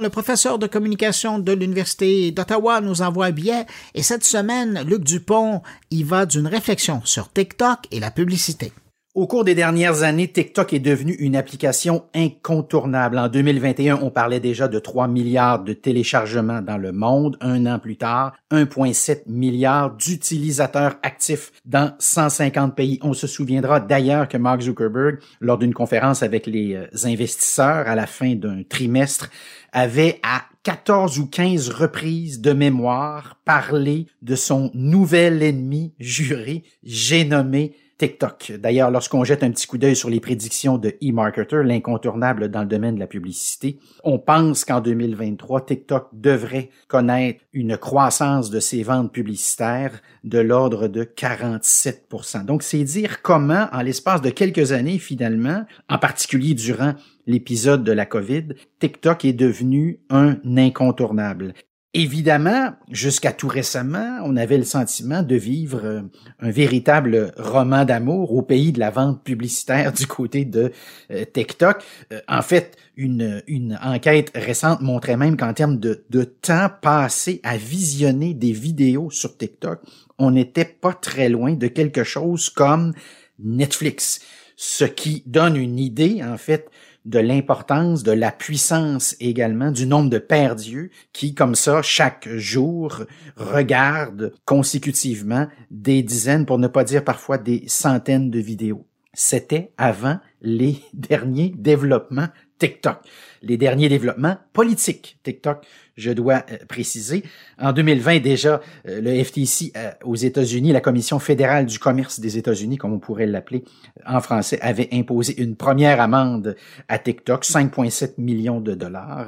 Le professeur de communication de l'Université d'Ottawa nous envoie un billet et cette semaine, Luc Dupont y va d'une réflexion sur TikTok et la publicité. Au cours des dernières années, TikTok est devenu une application incontournable. En 2021, on parlait déjà de 3 milliards de téléchargements dans le monde. Un an plus tard, 1,7 milliard d'utilisateurs actifs dans 150 pays. On se souviendra d'ailleurs que Mark Zuckerberg, lors d'une conférence avec les euh, investisseurs à la fin d'un trimestre, avait à 14 ou 15 reprises de mémoire parlé de son nouvel ennemi juré, j'ai nommé TikTok. D'ailleurs, lorsqu'on jette un petit coup d'œil sur les prédictions de eMarketer, l'incontournable dans le domaine de la publicité, on pense qu'en 2023, TikTok devrait connaître une croissance de ses ventes publicitaires de l'ordre de 47% Donc, c'est dire comment, en l'espace de quelques années, finalement, en particulier durant l'épisode de la COVID, TikTok est devenu un incontournable. Évidemment, jusqu'à tout récemment, on avait le sentiment de vivre euh, un véritable roman d'amour au pays de la vente publicitaire du côté de euh, TikTok. Euh, en fait, une, une enquête récente montrait même qu'en termes de, de temps passé à visionner des vidéos sur TikTok, on n'était pas très loin de quelque chose comme Netflix, ce qui donne une idée, en fait, de l'importance, de la puissance également, du nombre de pères Dieu qui, comme ça, chaque jour, regardent consécutivement des dizaines, pour ne pas dire parfois des centaines de vidéos. C'était avant les derniers développements TikTok. Les derniers développements politiques TikTok je dois euh, préciser. En 2020, déjà, euh, le FTC euh, aux États-Unis, la Commission fédérale du commerce des États-Unis, comme on pourrait l'appeler en français, avait imposé une première amende à TikTok, 5,7 millions de dollars.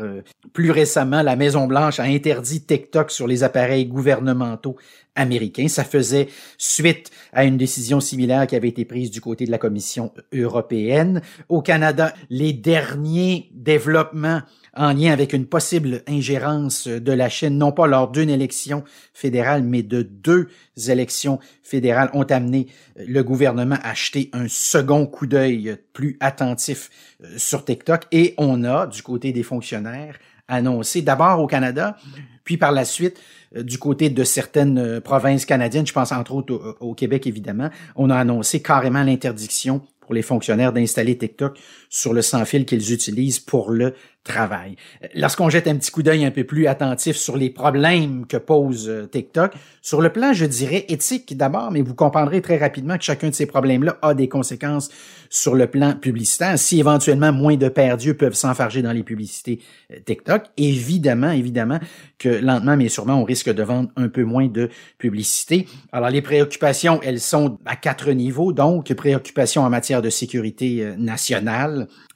Plus récemment, la Maison-Blanche a interdit TikTok sur les appareils gouvernementaux américains. Ça faisait suite à une décision similaire qui avait été prise du côté de la Commission européenne. Au Canada, les derniers développements en lien avec une possible ingérence de la Chine, non pas lors d'une élection fédérale, mais de deux élections fédérales, ont amené le gouvernement à acheter un second coup d'œil plus attentif euh, sur TikTok. Et on a, du côté des fonctionnaires, annoncé d'abord au Canada, puis par la suite euh, du côté de certaines euh, provinces canadiennes, je pense entre autres au, Québec évidemment, on a annoncé carrément l'interdiction pour les fonctionnaires d'installer TikTok sur le sans-fil qu'ils utilisent pour le travail. Lorsqu'on jette un petit coup d'œil un peu plus attentif sur les problèmes que pose euh, TikTok, sur le plan, je dirais, éthique d'abord, mais vous comprendrez très rapidement que chacun de ces problèmes-là a des conséquences sur le plan publicitaire. Si éventuellement moins de perdus peuvent s'enfarger dans les publicités euh, TikTok, évidemment, évidemment que lentement mais sûrement on risque de vendre un peu moins de publicité. Alors les préoccupations, elles sont à quatre niveaux, donc préoccupations en matière de sécurité euh,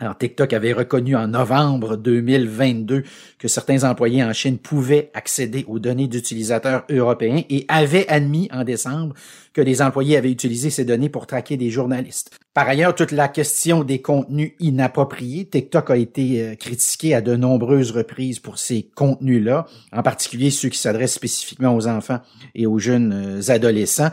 Alors TikTok avait reconnu en novembre 2022 que certains employés en Chine pouvaient accéder aux données d'utilisateurs européens et avaient admis en décembre que les employés avaient utilisé ces données pour traquer des journalistes. Par ailleurs, toute la question des contenus inappropriés, TikTok a été euh, critiqué à de nombreuses reprises pour ces contenus-là, en particulier ceux qui s'adressent spécifiquement aux enfants et aux jeunes euh, adolescents.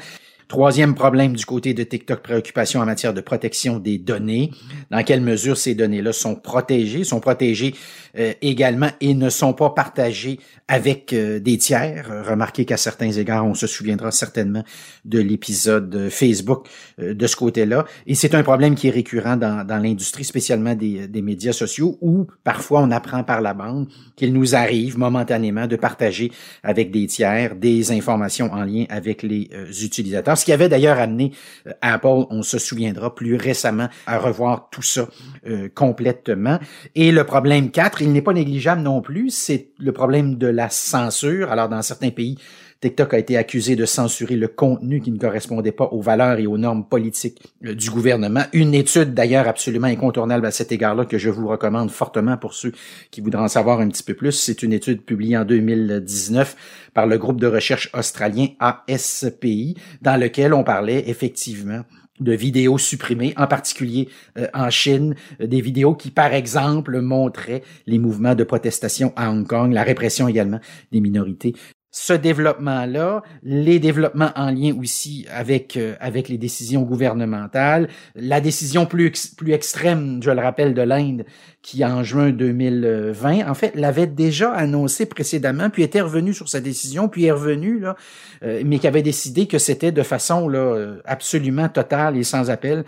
Troisième problème du côté de TikTok, préoccupation en matière de protection des données. Dans quelle mesure ces données-là sont protégées, sont protégées euh, également et ne sont pas partagées avec euh, des tiers? Remarquez qu'à certains égards, on se souviendra certainement de l'épisode Facebook euh, de ce côté-là. Et c'est un problème qui est récurrent dans, l'industrie, spécialement des médias sociaux, où parfois on apprend par la bande qu'il nous arrive momentanément de partager avec des tiers des informations en lien avec les utilisateurs ce qui avait d'ailleurs amené euh, Apple, on se souviendra plus récemment, à revoir tout ça euh, complètement. Et le problème 4, il n'est pas négligeable non plus, c'est le problème de la censure. Alors dans certains pays, TikTok a été accusé de censurer le contenu qui ne correspondait pas aux valeurs et aux normes politiques euh, du gouvernement. Une étude d'ailleurs absolument incontournable à cet égard-là que je vous recommande fortement pour ceux qui voudraient en savoir un petit peu plus. C'est une étude publiée en 2019 par le groupe de recherche australien ASPI dans lequel on parlait effectivement de vidéos supprimées, en particulier euh, en Chine, euh, des vidéos qui, par exemple, montraient les mouvements de protestation à Hong Kong, la répression également des minorités ce développement-là, les développements en lien aussi avec euh, avec les décisions gouvernementales, la décision plus plus extrême, je le rappelle, de l'Inde, qui en juin 2020, en fait, l'avait déjà annoncé précédemment, puis était revenu sur sa décision, puis est revenu là, euh, mais qui avait décidé que c'était de façon là euh, absolument totale et sans appel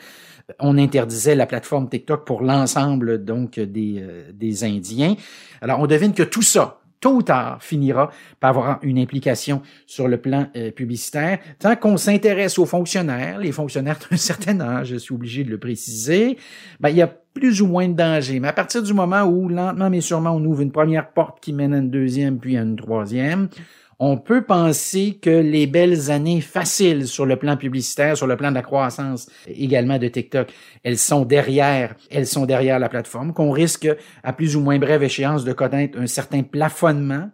on interdisait la plateforme TikTok pour l'ensemble donc des, des Indiens. Alors on devine que tout ça, tôt ou tard, finira par avoir une implication sur le plan euh, publicitaire. Tant qu'on s'intéresse aux fonctionnaires, les fonctionnaires d'un certain âge, je suis obligé de le préciser, ben, il y a plus ou moins de danger. Mais à partir du moment où, lentement mais sûrement, on ouvre une première porte qui mène à une deuxième, puis à une troisième, on peut penser que les belles années faciles sur le plan publicitaire, sur le plan de la croissance également de TikTok, elles sont derrière, elles sont derrière la plateforme, qu'on risque à plus ou moins brève échéance de connaître un certain plafonnement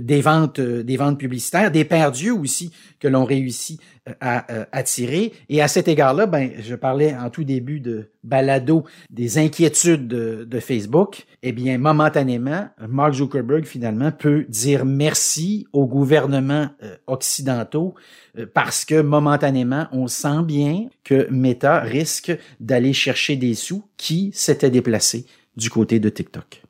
des ventes, euh, des ventes publicitaires, des perdus aussi que l'on réussit euh, à attirer. Et à cet égard-là, ben, je parlais en tout début de balado des inquiétudes de, Facebook. Eh bien, momentanément, Mark Zuckerberg finalement peut dire merci aux gouvernements occidentaux parce que momentanément, on sent bien que Meta risque d'aller chercher des sous qui s'étaient déplacés du côté de TikTok.